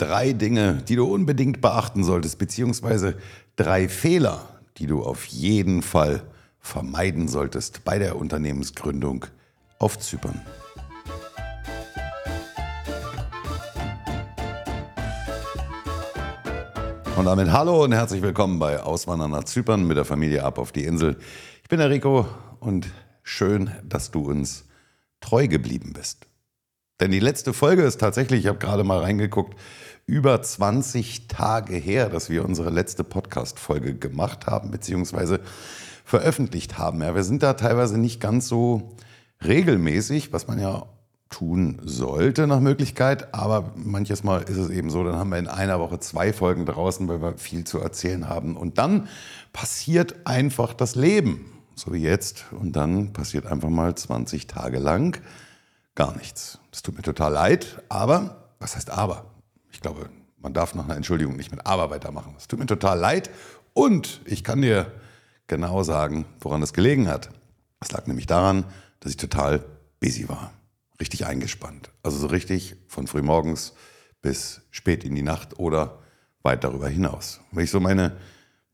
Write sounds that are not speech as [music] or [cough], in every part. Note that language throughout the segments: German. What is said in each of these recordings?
Drei Dinge, die du unbedingt beachten solltest, beziehungsweise drei Fehler, die du auf jeden Fall vermeiden solltest bei der Unternehmensgründung auf Zypern. Und damit hallo und herzlich willkommen bei Auswandern nach Zypern mit der Familie ab auf die Insel. Ich bin der Rico und schön, dass du uns treu geblieben bist. Denn die letzte Folge ist tatsächlich, ich habe gerade mal reingeguckt, über 20 Tage her, dass wir unsere letzte Podcast-Folge gemacht haben, beziehungsweise veröffentlicht haben. Ja, wir sind da teilweise nicht ganz so regelmäßig, was man ja tun sollte nach Möglichkeit, aber manches Mal ist es eben so, dann haben wir in einer Woche zwei Folgen draußen, weil wir viel zu erzählen haben. Und dann passiert einfach das Leben, so wie jetzt. Und dann passiert einfach mal 20 Tage lang gar nichts. Das tut mir total leid, aber, was heißt aber? Ich glaube, man darf nach einer Entschuldigung nicht mit aber weitermachen. Es tut mir total leid und ich kann dir genau sagen, woran es gelegen hat. Es lag nämlich daran, dass ich total busy war. Richtig eingespannt. Also so richtig von frühmorgens bis spät in die Nacht oder weit darüber hinaus. Wenn ich so meine,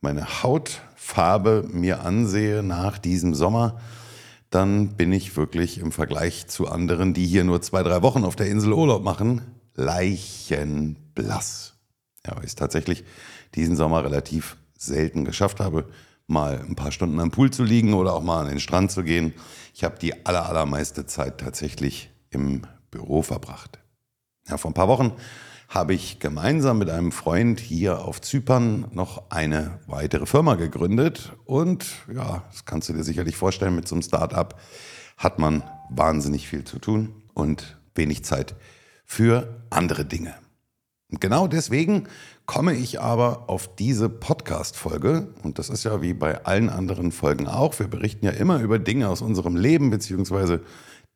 meine Hautfarbe mir ansehe nach diesem Sommer, dann bin ich wirklich im Vergleich zu anderen, die hier nur zwei, drei Wochen auf der Insel Urlaub machen, leichenblass. Ja, weil ich es tatsächlich diesen Sommer relativ selten geschafft habe, mal ein paar Stunden am Pool zu liegen oder auch mal an den Strand zu gehen. Ich habe die aller, allermeiste Zeit tatsächlich im Büro verbracht. Ja, vor ein paar Wochen habe ich gemeinsam mit einem Freund hier auf Zypern noch eine weitere Firma gegründet. Und ja, das kannst du dir sicherlich vorstellen, mit so einem Start-up hat man wahnsinnig viel zu tun und wenig Zeit für andere Dinge. Und genau deswegen komme ich aber auf diese Podcast-Folge, und das ist ja wie bei allen anderen Folgen auch, wir berichten ja immer über Dinge aus unserem Leben, beziehungsweise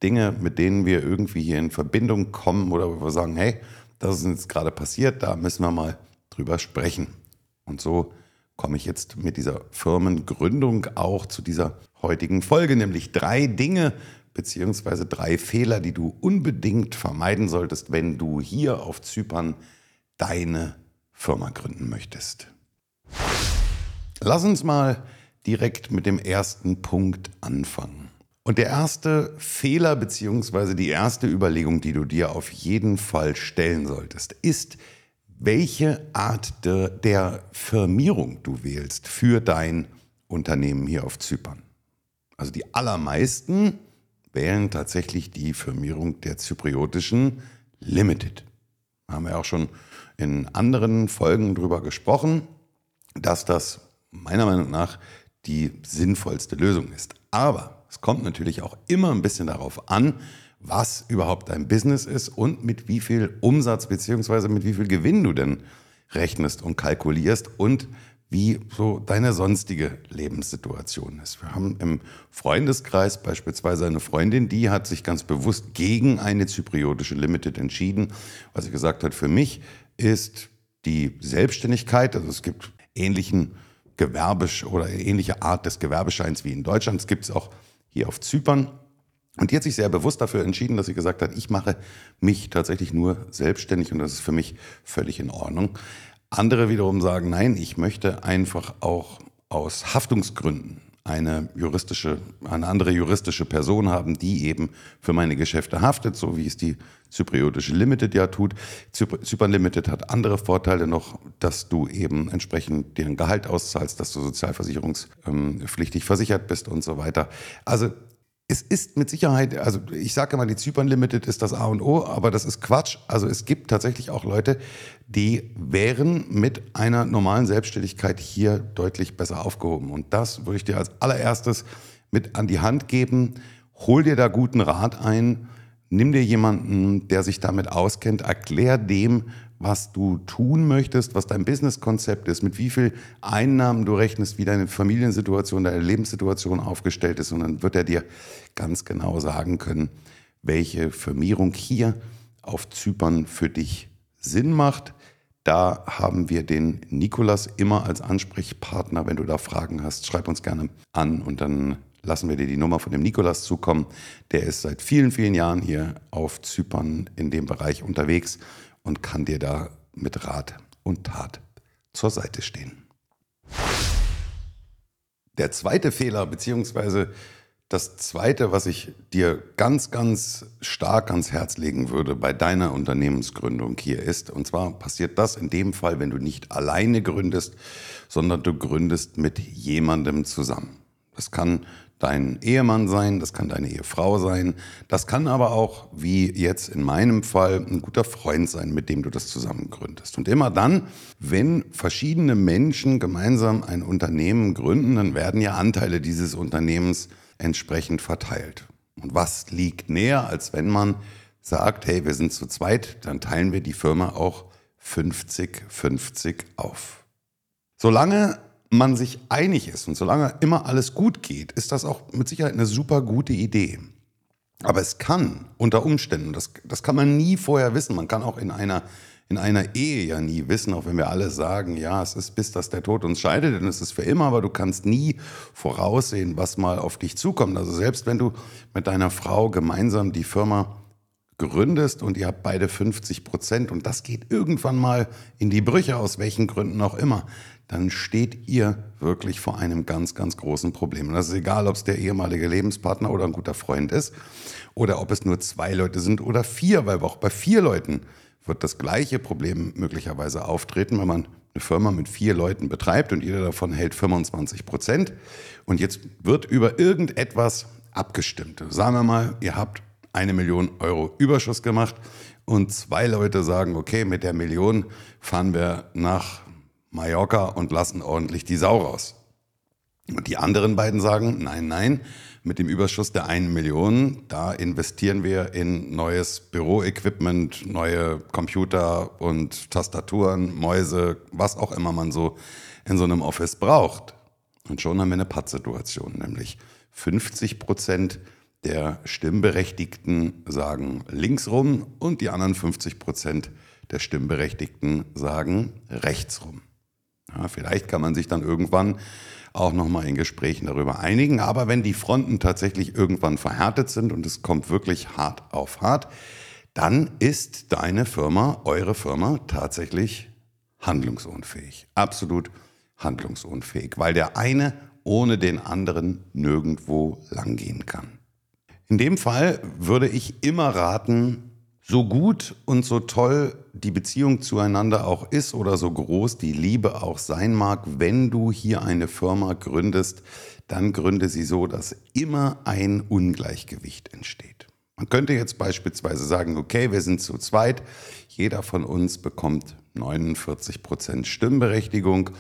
Dinge, mit denen wir irgendwie hier in Verbindung kommen oder wo wir sagen, hey, das ist jetzt gerade passiert, da müssen wir mal drüber sprechen. Und so komme ich jetzt mit dieser Firmengründung auch zu dieser heutigen Folge, nämlich drei Dinge beziehungsweise drei Fehler, die du unbedingt vermeiden solltest, wenn du hier auf Zypern deine Firma gründen möchtest. Lass uns mal direkt mit dem ersten Punkt anfangen. Und der erste Fehler beziehungsweise die erste Überlegung, die du dir auf jeden Fall stellen solltest, ist, welche Art de, der Firmierung du wählst für dein Unternehmen hier auf Zypern. Also die allermeisten wählen tatsächlich die Firmierung der zypriotischen Limited. Haben wir auch schon in anderen Folgen darüber gesprochen, dass das meiner Meinung nach die sinnvollste Lösung ist. Aber es kommt natürlich auch immer ein bisschen darauf an, was überhaupt dein Business ist und mit wie viel Umsatz beziehungsweise mit wie viel Gewinn du denn rechnest und kalkulierst und wie so deine sonstige Lebenssituation ist. Wir haben im Freundeskreis beispielsweise eine Freundin, die hat sich ganz bewusst gegen eine zypriotische Limited entschieden, weil sie gesagt hat, für mich ist die Selbstständigkeit, also es gibt ähnlichen Gewerbisch oder ähnliche Art des Gewerbescheins wie in Deutschland. Es gibt es auch hier auf Zypern. Und die hat sich sehr bewusst dafür entschieden, dass sie gesagt hat, ich mache mich tatsächlich nur selbstständig und das ist für mich völlig in Ordnung. Andere wiederum sagen, nein, ich möchte einfach auch aus Haftungsgründen eine juristische, eine andere juristische Person haben, die eben für meine Geschäfte haftet, so wie es die zypriotische Limited ja tut. Zypern Limited hat andere Vorteile noch, dass du eben entsprechend dir ein Gehalt auszahlst, dass du sozialversicherungspflichtig versichert bist und so weiter. Also es ist mit Sicherheit, also ich sage immer, die Zypern Limited ist das A und O, aber das ist Quatsch. Also es gibt tatsächlich auch Leute, die wären mit einer normalen Selbstständigkeit hier deutlich besser aufgehoben. Und das würde ich dir als allererstes mit an die Hand geben. Hol dir da guten Rat ein. Nimm dir jemanden, der sich damit auskennt, erklär dem, was du tun möchtest, was dein Businesskonzept ist, mit wie viel Einnahmen du rechnest, wie deine Familiensituation, deine Lebenssituation aufgestellt ist. Und dann wird er dir ganz genau sagen können, welche Firmierung hier auf Zypern für dich Sinn macht. Da haben wir den Nikolas immer als Ansprechpartner. Wenn du da Fragen hast, schreib uns gerne an und dann lassen wir dir die Nummer von dem Nikolas zukommen. Der ist seit vielen, vielen Jahren hier auf Zypern in dem Bereich unterwegs und kann dir da mit Rat und Tat zur Seite stehen. Der zweite Fehler, beziehungsweise das zweite, was ich dir ganz, ganz stark ans Herz legen würde bei deiner Unternehmensgründung hier ist, und zwar passiert das in dem Fall, wenn du nicht alleine gründest, sondern du gründest mit jemandem zusammen. Das kann dein Ehemann sein, das kann deine Ehefrau sein, das kann aber auch, wie jetzt in meinem Fall, ein guter Freund sein, mit dem du das zusammen gründest. Und immer dann, wenn verschiedene Menschen gemeinsam ein Unternehmen gründen, dann werden ja Anteile dieses Unternehmens entsprechend verteilt. Und was liegt näher, als wenn man sagt, hey, wir sind zu zweit, dann teilen wir die Firma auch 50-50 auf. Solange man sich einig ist und solange immer alles gut geht, ist das auch mit Sicherheit eine super gute Idee. Aber es kann unter Umständen, das, das kann man nie vorher wissen, man kann auch in einer, in einer Ehe ja nie wissen, auch wenn wir alle sagen, ja, es ist bis, dass der Tod uns scheidet, denn es ist für immer, aber du kannst nie voraussehen, was mal auf dich zukommt. Also selbst wenn du mit deiner Frau gemeinsam die Firma gründest und ihr habt beide 50 Prozent und das geht irgendwann mal in die Brüche, aus welchen Gründen auch immer, dann steht ihr wirklich vor einem ganz, ganz großen Problem. Und das ist egal, ob es der ehemalige Lebenspartner oder ein guter Freund ist oder ob es nur zwei Leute sind oder vier, weil auch bei vier Leuten wird das gleiche Problem möglicherweise auftreten, wenn man eine Firma mit vier Leuten betreibt und jeder davon hält 25 Prozent. Und jetzt wird über irgendetwas abgestimmt. Sagen wir mal, ihr habt eine Million Euro Überschuss gemacht und zwei Leute sagen, okay, mit der Million fahren wir nach Mallorca und lassen ordentlich die Sau raus. Und die anderen beiden sagen, nein, nein, mit dem Überschuss der einen Million, da investieren wir in neues Büroequipment, neue Computer und Tastaturen, Mäuse, was auch immer man so in so einem Office braucht. Und schon haben wir eine Pattsituation, nämlich 50 Prozent der Stimmberechtigten sagen links rum und die anderen 50 Prozent der Stimmberechtigten sagen rechts rum. Ja, vielleicht kann man sich dann irgendwann auch nochmal in Gesprächen darüber einigen. Aber wenn die Fronten tatsächlich irgendwann verhärtet sind und es kommt wirklich hart auf hart, dann ist deine Firma, eure Firma tatsächlich handlungsunfähig. Absolut handlungsunfähig, weil der eine ohne den anderen nirgendwo langgehen kann. In dem Fall würde ich immer raten, so gut und so toll die Beziehung zueinander auch ist oder so groß die Liebe auch sein mag, wenn du hier eine Firma gründest, dann gründe sie so, dass immer ein Ungleichgewicht entsteht. Man könnte jetzt beispielsweise sagen, okay, wir sind zu zweit, jeder von uns bekommt 49 Prozent Stimmberechtigung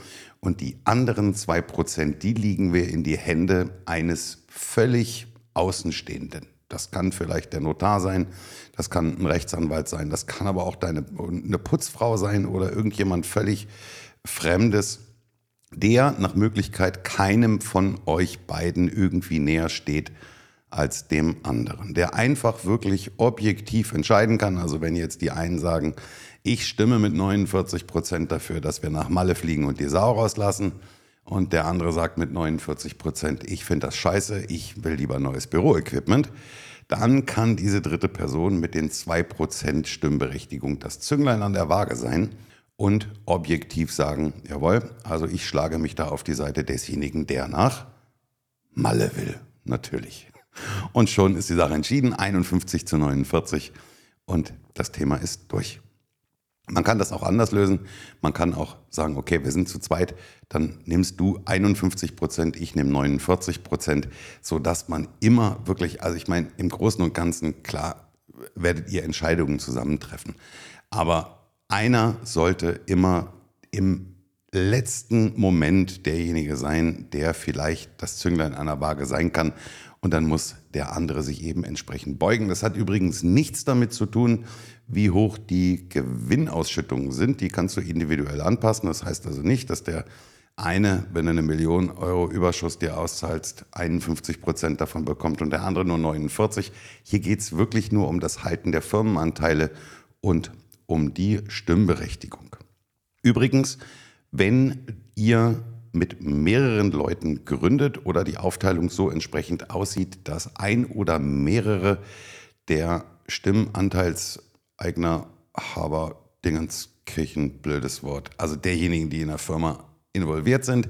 und die anderen zwei Prozent, die liegen wir in die Hände eines völlig Außenstehenden. Das kann vielleicht der Notar sein, das kann ein Rechtsanwalt sein, das kann aber auch deine, eine Putzfrau sein oder irgendjemand völlig Fremdes, der nach Möglichkeit keinem von euch beiden irgendwie näher steht als dem anderen, der einfach wirklich objektiv entscheiden kann. Also wenn jetzt die einen sagen, ich stimme mit 49 Prozent dafür, dass wir nach Malle fliegen und die Sau rauslassen, und der andere sagt mit 49 Prozent, ich finde das scheiße, ich will lieber neues Büroequipment, dann kann diese dritte Person mit den 2 Prozent Stimmberechtigung das Zünglein an der Waage sein und objektiv sagen, jawohl, also ich schlage mich da auf die Seite desjenigen, der nach Malle will, natürlich. Und schon ist die Sache entschieden, 51 zu 49 und das Thema ist durch. Man kann das auch anders lösen. Man kann auch sagen, okay, wir sind zu zweit, dann nimmst du 51 Prozent, ich nehme 49 Prozent, sodass man immer wirklich, also ich meine, im Großen und Ganzen, klar, werdet ihr Entscheidungen zusammentreffen. Aber einer sollte immer im letzten Moment derjenige sein, der vielleicht das Zünglein einer Waage sein kann. Und dann muss der andere sich eben entsprechend beugen. Das hat übrigens nichts damit zu tun, wie hoch die Gewinnausschüttungen sind. Die kannst du individuell anpassen. Das heißt also nicht, dass der eine, wenn du eine Million Euro Überschuss dir auszahlst, 51 Prozent davon bekommt und der andere nur 49. Hier geht es wirklich nur um das Halten der Firmenanteile und um die Stimmberechtigung. Übrigens, wenn ihr mit mehreren Leuten gründet oder die Aufteilung so entsprechend aussieht, dass ein oder mehrere der Stimmanteils eigener Haber Dingens Küchenblödes Wort, also derjenigen, die in der Firma involviert sind,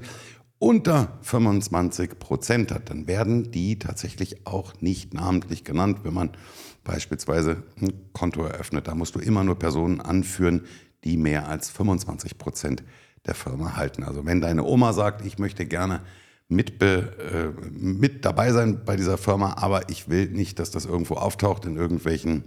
unter 25 Prozent hat, dann werden die tatsächlich auch nicht namentlich genannt, wenn man beispielsweise ein Konto eröffnet. Da musst du immer nur Personen anführen, die mehr als 25 Prozent der Firma halten. Also wenn deine Oma sagt, ich möchte gerne mit, äh, mit dabei sein bei dieser Firma, aber ich will nicht, dass das irgendwo auftaucht in irgendwelchen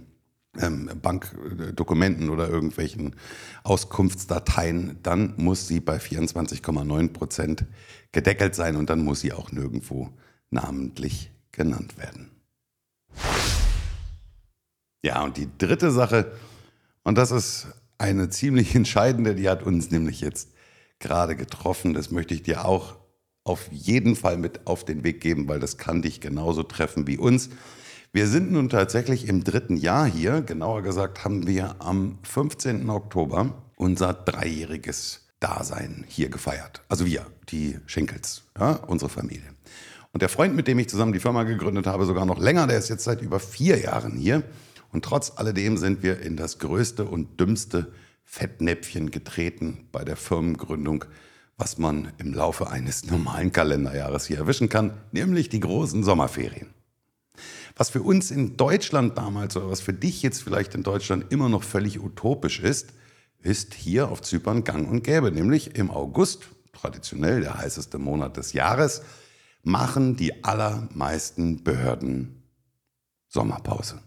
ähm, Bankdokumenten oder irgendwelchen Auskunftsdateien, dann muss sie bei 24,9 Prozent gedeckelt sein und dann muss sie auch nirgendwo namentlich genannt werden. Ja, und die dritte Sache, und das ist eine ziemlich [laughs] entscheidende, die hat uns nämlich jetzt gerade getroffen, das möchte ich dir auch auf jeden Fall mit auf den Weg geben, weil das kann dich genauso treffen wie uns. Wir sind nun tatsächlich im dritten Jahr hier. Genauer gesagt haben wir am 15. Oktober unser dreijähriges Dasein hier gefeiert. Also wir, die Schenkels, ja, unsere Familie. Und der Freund, mit dem ich zusammen die Firma gegründet habe, sogar noch länger, der ist jetzt seit über vier Jahren hier. Und trotz alledem sind wir in das größte und dümmste Fettnäpfchen getreten bei der Firmengründung, was man im Laufe eines normalen Kalenderjahres hier erwischen kann, nämlich die großen Sommerferien. Was für uns in Deutschland damals oder was für dich jetzt vielleicht in Deutschland immer noch völlig utopisch ist, ist hier auf Zypern gang und gäbe. Nämlich im August, traditionell der heißeste Monat des Jahres, machen die allermeisten Behörden Sommerpause.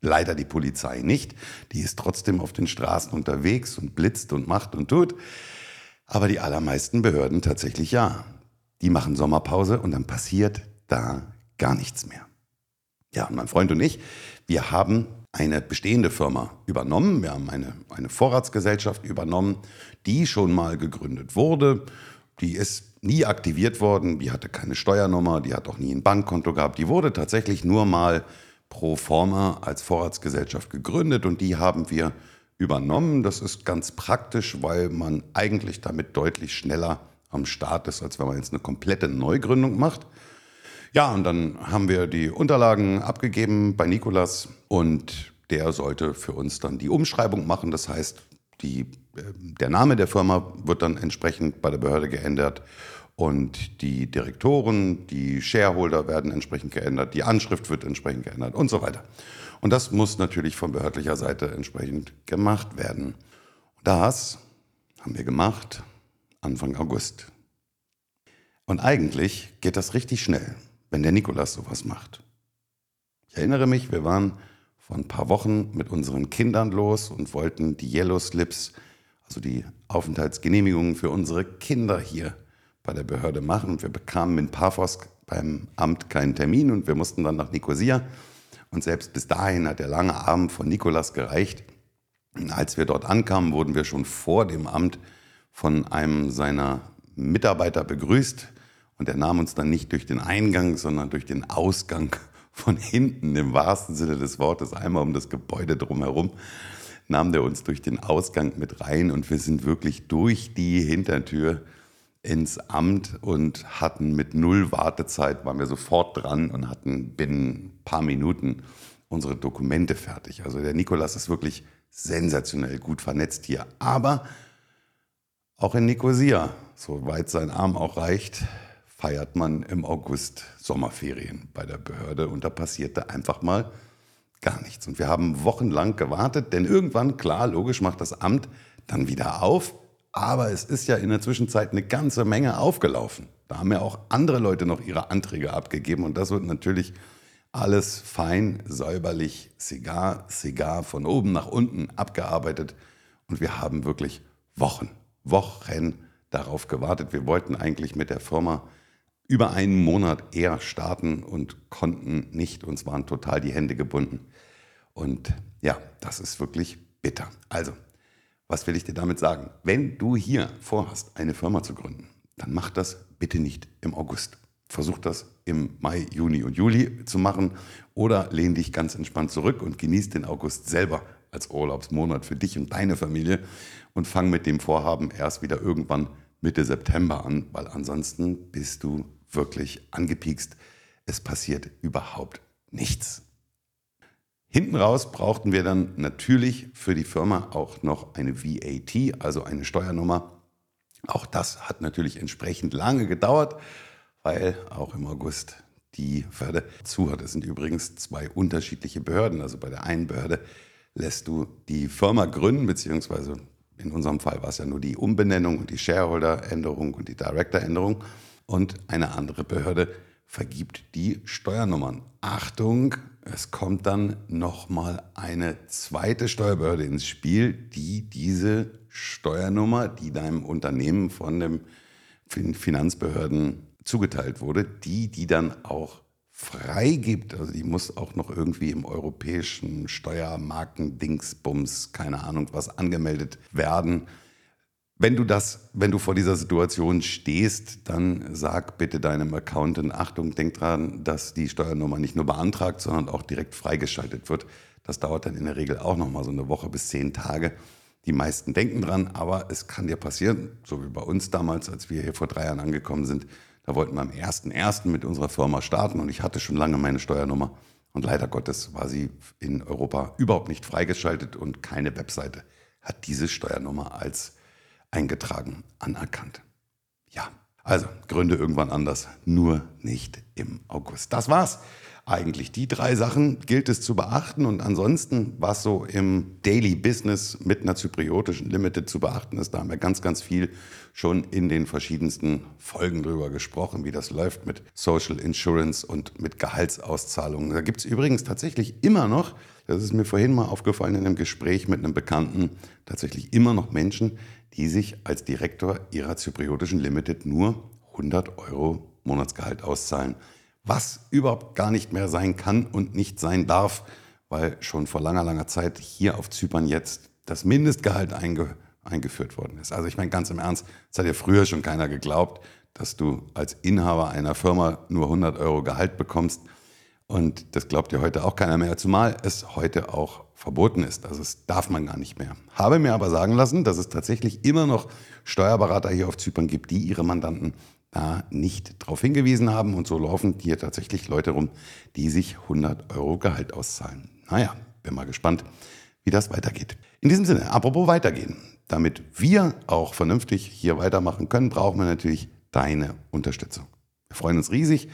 Leider die Polizei nicht. Die ist trotzdem auf den Straßen unterwegs und blitzt und macht und tut. Aber die allermeisten Behörden tatsächlich ja. Die machen Sommerpause und dann passiert da gar nichts mehr. Ja, mein Freund und ich, wir haben eine bestehende Firma übernommen. Wir haben eine, eine Vorratsgesellschaft übernommen, die schon mal gegründet wurde. Die ist nie aktiviert worden, die hatte keine Steuernummer, die hat auch nie ein Bankkonto gehabt. Die wurde tatsächlich nur mal pro forma als Vorratsgesellschaft gegründet und die haben wir übernommen. Das ist ganz praktisch, weil man eigentlich damit deutlich schneller am Start ist, als wenn man jetzt eine komplette Neugründung macht. Ja, und dann haben wir die Unterlagen abgegeben bei Nikolas und der sollte für uns dann die Umschreibung machen. Das heißt, die, äh, der Name der Firma wird dann entsprechend bei der Behörde geändert und die Direktoren, die Shareholder werden entsprechend geändert, die Anschrift wird entsprechend geändert und so weiter. Und das muss natürlich von behördlicher Seite entsprechend gemacht werden. Das haben wir gemacht Anfang August. Und eigentlich geht das richtig schnell wenn der Nikolas sowas macht. Ich erinnere mich, wir waren vor ein paar Wochen mit unseren Kindern los und wollten die Yellow Slips, also die Aufenthaltsgenehmigungen für unsere Kinder hier bei der Behörde machen. Wir bekamen in Paphos beim Amt keinen Termin und wir mussten dann nach Nikosia. Und selbst bis dahin hat der lange Arm von Nikolas gereicht. Und als wir dort ankamen, wurden wir schon vor dem Amt von einem seiner Mitarbeiter begrüßt und er nahm uns dann nicht durch den Eingang, sondern durch den Ausgang von hinten, im wahrsten Sinne des Wortes, einmal um das Gebäude drumherum, nahm der uns durch den Ausgang mit rein und wir sind wirklich durch die Hintertür ins Amt und hatten mit null Wartezeit, waren wir sofort dran und hatten binnen ein paar Minuten unsere Dokumente fertig. Also der Nikolas ist wirklich sensationell gut vernetzt hier. Aber auch in Nicosia, soweit sein Arm auch reicht, feiert man im August Sommerferien bei der Behörde und da passierte einfach mal gar nichts. Und wir haben wochenlang gewartet, denn irgendwann, klar, logisch macht das Amt dann wieder auf, aber es ist ja in der Zwischenzeit eine ganze Menge aufgelaufen. Da haben ja auch andere Leute noch ihre Anträge abgegeben und das wird natürlich alles fein, säuberlich, Cigar, Cigar von oben nach unten abgearbeitet und wir haben wirklich Wochen, Wochen darauf gewartet. Wir wollten eigentlich mit der Firma über einen Monat eher starten und konnten nicht. Uns waren total die Hände gebunden. Und ja, das ist wirklich bitter. Also, was will ich dir damit sagen? Wenn du hier vorhast, eine Firma zu gründen, dann mach das bitte nicht im August. Versuch das im Mai, Juni und Juli zu machen oder lehn dich ganz entspannt zurück und genieß den August selber als Urlaubsmonat für dich und deine Familie und fang mit dem Vorhaben erst wieder irgendwann Mitte September an, weil ansonsten bist du wirklich angepiekst. Es passiert überhaupt nichts. Hinten raus brauchten wir dann natürlich für die Firma auch noch eine VAT, also eine Steuernummer. Auch das hat natürlich entsprechend lange gedauert, weil auch im August die Behörde zu hat. Es sind übrigens zwei unterschiedliche Behörden. Also bei der einen Behörde lässt du die Firma gründen, beziehungsweise in unserem Fall war es ja nur die Umbenennung und die Shareholder-Änderung und die Director-Änderung. Und eine andere Behörde vergibt die Steuernummern. Achtung, es kommt dann nochmal eine zweite Steuerbehörde ins Spiel, die diese Steuernummer, die deinem Unternehmen von den Finanzbehörden zugeteilt wurde, die die dann auch freigibt. Also die muss auch noch irgendwie im europäischen Steuermarken-Dingsbums, keine Ahnung was, angemeldet werden. Wenn du das, wenn du vor dieser Situation stehst, dann sag bitte deinem Accountant, Achtung, denk dran, dass die Steuernummer nicht nur beantragt, sondern auch direkt freigeschaltet wird. Das dauert dann in der Regel auch noch mal so eine Woche bis zehn Tage. Die meisten denken dran, aber es kann dir passieren, so wie bei uns damals, als wir hier vor drei Jahren angekommen sind. Da wollten wir am 1.1. mit unserer Firma starten und ich hatte schon lange meine Steuernummer. Und leider Gottes war sie in Europa überhaupt nicht freigeschaltet und keine Webseite hat diese Steuernummer als eingetragen, anerkannt. Ja, also Gründe irgendwann anders, nur nicht im August. Das war's. Eigentlich die drei Sachen gilt es zu beachten und ansonsten, was so im Daily Business mit einer zypriotischen Limited zu beachten ist, da haben wir ganz, ganz viel schon in den verschiedensten Folgen drüber gesprochen, wie das läuft mit Social Insurance und mit Gehaltsauszahlungen. Da gibt es übrigens tatsächlich immer noch, das ist mir vorhin mal aufgefallen in einem Gespräch mit einem Bekannten, tatsächlich immer noch Menschen, die sich als Direktor ihrer zypriotischen Limited nur 100 Euro Monatsgehalt auszahlen. Was überhaupt gar nicht mehr sein kann und nicht sein darf, weil schon vor langer, langer Zeit hier auf Zypern jetzt das Mindestgehalt einge eingeführt worden ist. Also ich meine ganz im Ernst, es hat ja früher schon keiner geglaubt, dass du als Inhaber einer Firma nur 100 Euro Gehalt bekommst. Und das glaubt ja heute auch keiner mehr, zumal es heute auch verboten ist. Also es darf man gar nicht mehr. Habe mir aber sagen lassen, dass es tatsächlich immer noch Steuerberater hier auf Zypern gibt, die ihre Mandanten da nicht darauf hingewiesen haben. Und so laufen hier tatsächlich Leute rum, die sich 100 Euro Gehalt auszahlen. Naja, bin mal gespannt, wie das weitergeht. In diesem Sinne, apropos weitergehen. Damit wir auch vernünftig hier weitermachen können, brauchen wir natürlich deine Unterstützung. Wir freuen uns riesig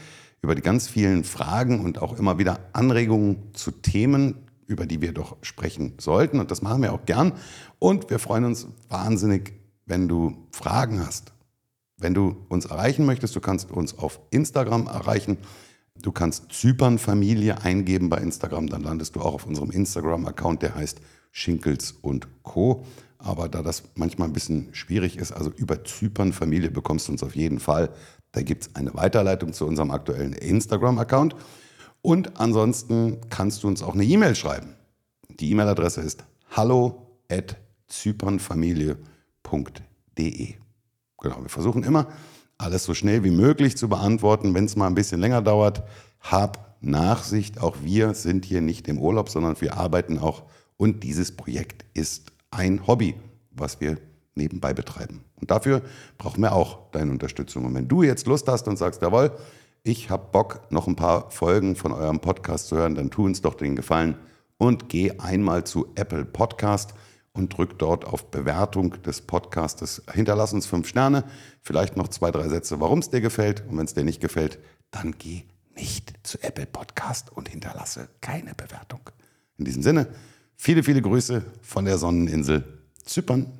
über die ganz vielen Fragen und auch immer wieder Anregungen zu Themen, über die wir doch sprechen sollten. Und das machen wir auch gern. Und wir freuen uns wahnsinnig, wenn du Fragen hast. Wenn du uns erreichen möchtest, du kannst uns auf Instagram erreichen. Du kannst Zypernfamilie eingeben bei Instagram, dann landest du auch auf unserem Instagram-Account, der heißt Schinkels und Co. Aber da das manchmal ein bisschen schwierig ist, also über Zypernfamilie bekommst du uns auf jeden Fall. Da gibt es eine Weiterleitung zu unserem aktuellen Instagram-Account. Und ansonsten kannst du uns auch eine E-Mail schreiben. Die E-Mail-Adresse ist hallo at zypernfamilie.de. Genau, wir versuchen immer, alles so schnell wie möglich zu beantworten. Wenn es mal ein bisschen länger dauert, hab Nachsicht. Auch wir sind hier nicht im Urlaub, sondern wir arbeiten auch. Und dieses Projekt ist ein Hobby, was wir nebenbei betreiben. Und dafür brauchen wir auch deine Unterstützung. Und wenn du jetzt Lust hast und sagst, jawohl, ich habe Bock, noch ein paar Folgen von eurem Podcast zu hören, dann tu uns doch den Gefallen und geh einmal zu Apple Podcast und drück dort auf Bewertung des Podcastes. Hinterlass uns fünf Sterne, vielleicht noch zwei, drei Sätze, warum es dir gefällt. Und wenn es dir nicht gefällt, dann geh nicht zu Apple Podcast und hinterlasse keine Bewertung. In diesem Sinne, viele, viele Grüße von der Sonneninsel Zypern.